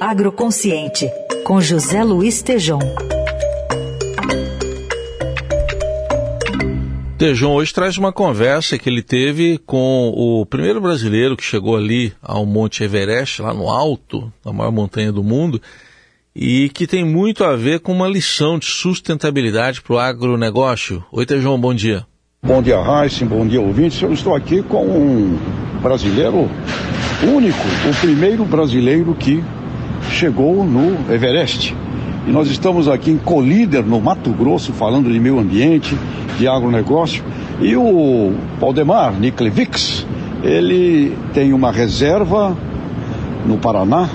Agroconsciente, com José Luiz Tejom. Tejon hoje traz uma conversa que ele teve com o primeiro brasileiro que chegou ali ao Monte Everest, lá no alto, a maior montanha do mundo, e que tem muito a ver com uma lição de sustentabilidade para o agronegócio. Oi, Tejon, bom dia. Bom dia, Raíssa, bom dia, ouvintes. Eu estou aqui com um brasileiro único, o primeiro brasileiro que chegou no Everest. E nós estamos aqui em Colíder, no Mato Grosso, falando de meio ambiente, de agronegócio. E o Valdemar Niklevics, ele tem uma reserva no Paraná,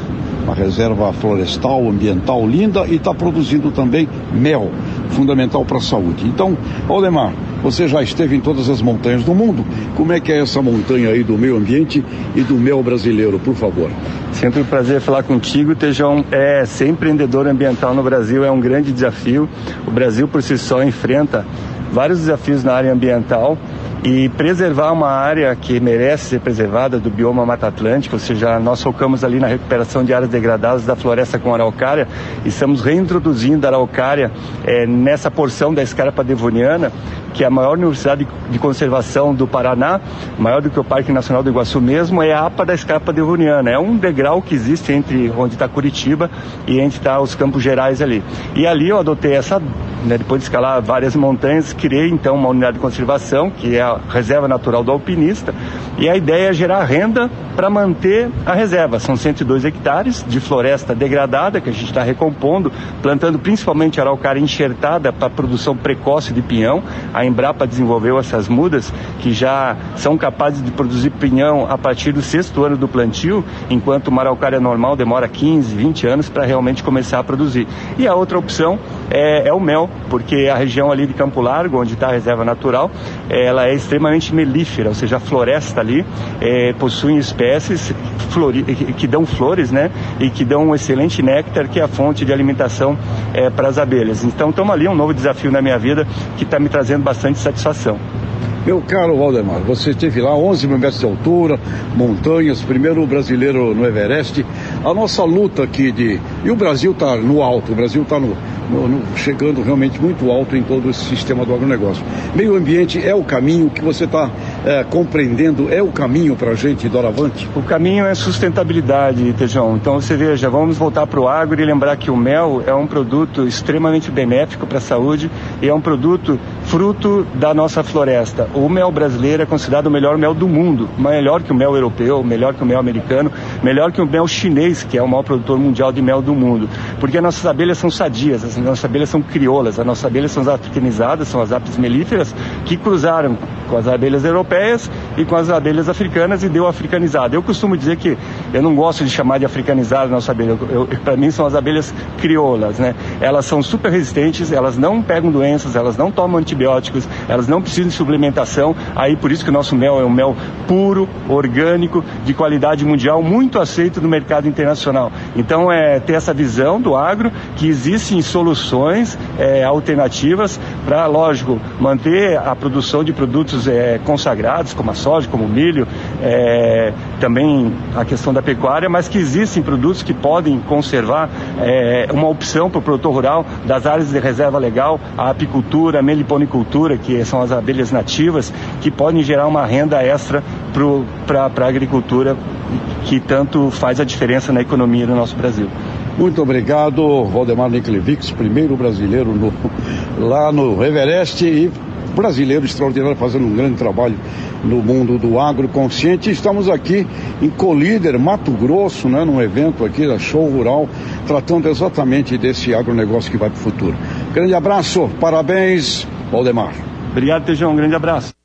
uma reserva florestal, ambiental linda e está produzindo também mel, fundamental para a saúde. Então, Valdemar, você já esteve em todas as montanhas do mundo. Como é que é essa montanha aí do meio ambiente e do mel brasileiro, por favor? Sempre um prazer falar contigo, Tejão. É, ser empreendedor ambiental no Brasil é um grande desafio. O Brasil por si só enfrenta vários desafios na área ambiental e preservar uma área que merece ser preservada do bioma Mata Atlântica, ou seja, nós focamos ali na recuperação de áreas degradadas da floresta com araucária e estamos reintroduzindo a araucária é, nessa porção da escarpa devoniana, que é a maior universidade de conservação do Paraná, maior do que o Parque Nacional do Iguaçu mesmo, é a APA da escarpa devoniana. É um degrau que existe entre onde está Curitiba e onde está os Campos Gerais ali. E ali eu adotei essa, né, depois de escalar várias montanhas, criei então uma unidade de conservação, que é a reserva natural do alpinista, e a ideia é gerar renda para manter a reserva. São 102 hectares de floresta degradada que a gente está recompondo, plantando principalmente araucária enxertada para produção precoce de pinhão. A Embrapa desenvolveu essas mudas que já são capazes de produzir pinhão a partir do sexto ano do plantio, enquanto uma araucária normal demora 15, 20 anos para realmente começar a produzir. E a outra opção é, é, o mel, porque a região ali de Campo Largo, onde está a reserva natural, ela é extremamente melífera, ou seja, a floresta ali é, possui espécies que dão flores, né? E que dão um excelente néctar, que é a fonte de alimentação é, para as abelhas. Então, estamos ali, um novo desafio na minha vida que está me trazendo bastante satisfação. Meu caro Valdemar, você esteve lá, 11 mil metros de altura, montanhas, primeiro brasileiro no Everest. A nossa luta aqui de. E o Brasil está no alto, o Brasil está no, no, no, chegando realmente muito alto em todo esse sistema do agronegócio. Meio ambiente é o caminho que você está é, compreendendo, é o caminho para a gente doravante? O caminho é sustentabilidade, Tejão. Então você veja, vamos voltar para o agro e lembrar que o mel é um produto extremamente benéfico para a saúde e é um produto fruto da nossa floresta. O mel brasileiro é considerado o melhor mel do mundo, melhor que o mel europeu, melhor que o mel americano, melhor que o mel chinês, que é o maior produtor mundial de mel do mundo. Porque as nossas abelhas são sadias, as nossas abelhas são crioulas, as nossas abelhas são africanizadas, são as apis melíferas, que cruzaram com as abelhas europeias e com as abelhas africanas e deu africanizada. Eu costumo dizer que eu não gosto de chamar de africanizada a nossa abelha, para mim são as abelhas crioulas, né? Elas são super resistentes, elas não pegam doenças, elas não tomam antibióticos, elas não precisam de suplementação, aí por isso que o nosso mel é um mel puro, orgânico, de qualidade mundial, muito aceito no mercado internacional. Então é ter essa visão do agro que existem soluções é, alternativas para, lógico, manter a produção de produtos é, consagrados, como a soja, como o milho, é, também a questão da pecuária, mas que existem produtos que podem conservar é, uma opção para o produtor rural das áreas de reserva legal, a apicultura, a meliponicultura, que são as abelhas nativas, que podem gerar uma renda extra para a agricultura que tanto faz a diferença na economia do nosso Brasil. Muito obrigado, Valdemar Niklevics, primeiro brasileiro no, lá no Everest e brasileiro extraordinário fazendo um grande trabalho no mundo do agroconsciente. Estamos aqui em Colíder, Mato Grosso, né, num evento aqui da Show Rural, tratando exatamente desse agronegócio que vai para o futuro. Grande abraço, parabéns, Valdemar. Obrigado, Tejão, um grande abraço.